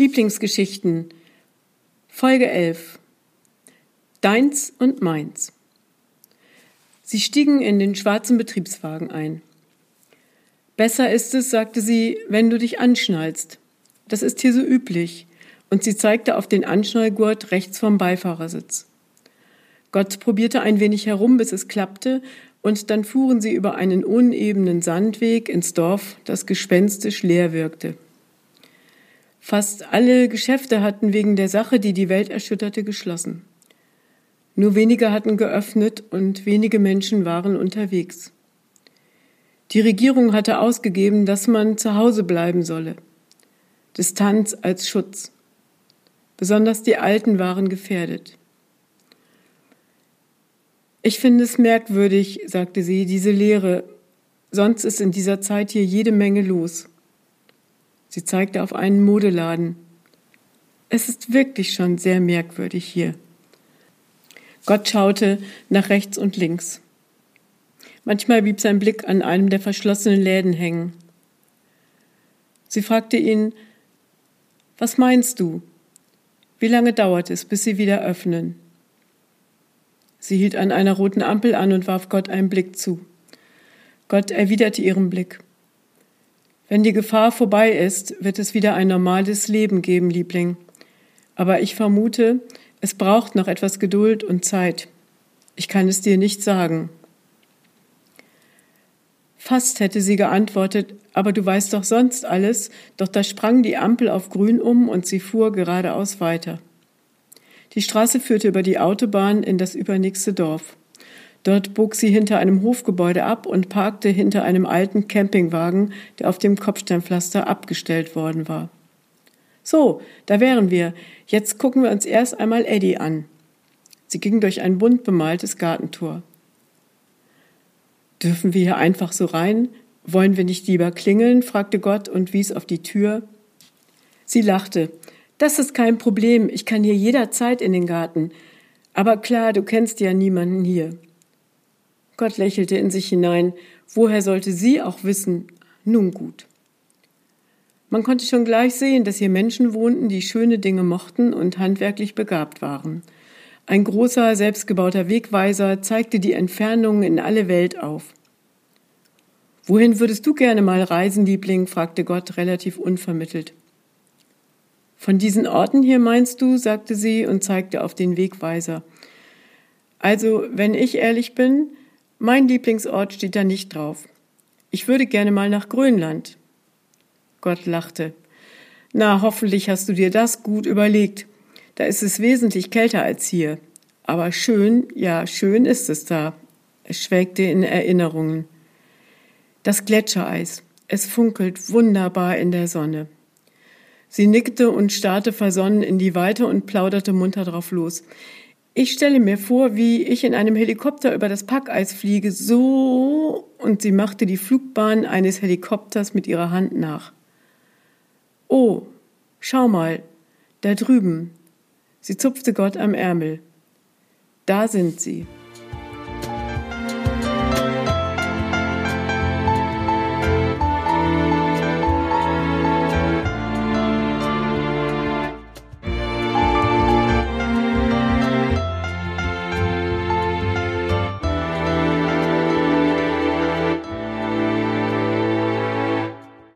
Lieblingsgeschichten Folge 11 Deins und meins Sie stiegen in den schwarzen Betriebswagen ein. Besser ist es, sagte sie, wenn du dich anschnallst. Das ist hier so üblich. Und sie zeigte auf den Anschnallgurt rechts vom Beifahrersitz. Gott probierte ein wenig herum, bis es klappte, und dann fuhren sie über einen unebenen Sandweg ins Dorf, das gespenstisch leer wirkte. Fast alle Geschäfte hatten wegen der Sache, die die Welt erschütterte, geschlossen. Nur wenige hatten geöffnet und wenige Menschen waren unterwegs. Die Regierung hatte ausgegeben, dass man zu Hause bleiben solle. Distanz als Schutz. Besonders die Alten waren gefährdet. Ich finde es merkwürdig, sagte sie, diese Lehre. Sonst ist in dieser Zeit hier jede Menge los. Sie zeigte auf einen Modeladen. Es ist wirklich schon sehr merkwürdig hier. Gott schaute nach rechts und links. Manchmal blieb sein Blick an einem der verschlossenen Läden hängen. Sie fragte ihn, was meinst du? Wie lange dauert es, bis sie wieder öffnen? Sie hielt an einer roten Ampel an und warf Gott einen Blick zu. Gott erwiderte ihren Blick. Wenn die Gefahr vorbei ist, wird es wieder ein normales Leben geben, Liebling. Aber ich vermute, es braucht noch etwas Geduld und Zeit. Ich kann es dir nicht sagen. Fast hätte sie geantwortet, aber du weißt doch sonst alles, doch da sprang die Ampel auf grün um und sie fuhr geradeaus weiter. Die Straße führte über die Autobahn in das übernächste Dorf. Dort bog sie hinter einem Hofgebäude ab und parkte hinter einem alten Campingwagen, der auf dem Kopfsteinpflaster abgestellt worden war. So, da wären wir. Jetzt gucken wir uns erst einmal Eddie an. Sie ging durch ein bunt bemaltes Gartentor. Dürfen wir hier einfach so rein? Wollen wir nicht lieber klingeln? fragte Gott und wies auf die Tür. Sie lachte. Das ist kein Problem. Ich kann hier jederzeit in den Garten. Aber klar, du kennst ja niemanden hier. Gott lächelte in sich hinein. Woher sollte sie auch wissen? Nun gut. Man konnte schon gleich sehen, dass hier Menschen wohnten, die schöne Dinge mochten und handwerklich begabt waren. Ein großer, selbstgebauter Wegweiser zeigte die Entfernungen in alle Welt auf. Wohin würdest du gerne mal reisen, Liebling? fragte Gott relativ unvermittelt. Von diesen Orten hier meinst du? sagte sie und zeigte auf den Wegweiser. Also, wenn ich ehrlich bin, mein Lieblingsort steht da nicht drauf. Ich würde gerne mal nach Grönland. Gott lachte. Na, hoffentlich hast du dir das gut überlegt. Da ist es wesentlich kälter als hier. Aber schön, ja, schön ist es da. Es schwelgte in Erinnerungen. Das Gletschereis. Es funkelt wunderbar in der Sonne. Sie nickte und starrte versonnen in die Weite und plauderte munter drauf los. Ich stelle mir vor, wie ich in einem Helikopter über das Packeis fliege, so, und sie machte die Flugbahn eines Helikopters mit ihrer Hand nach. Oh, schau mal, da drüben. Sie zupfte Gott am Ärmel. Da sind sie.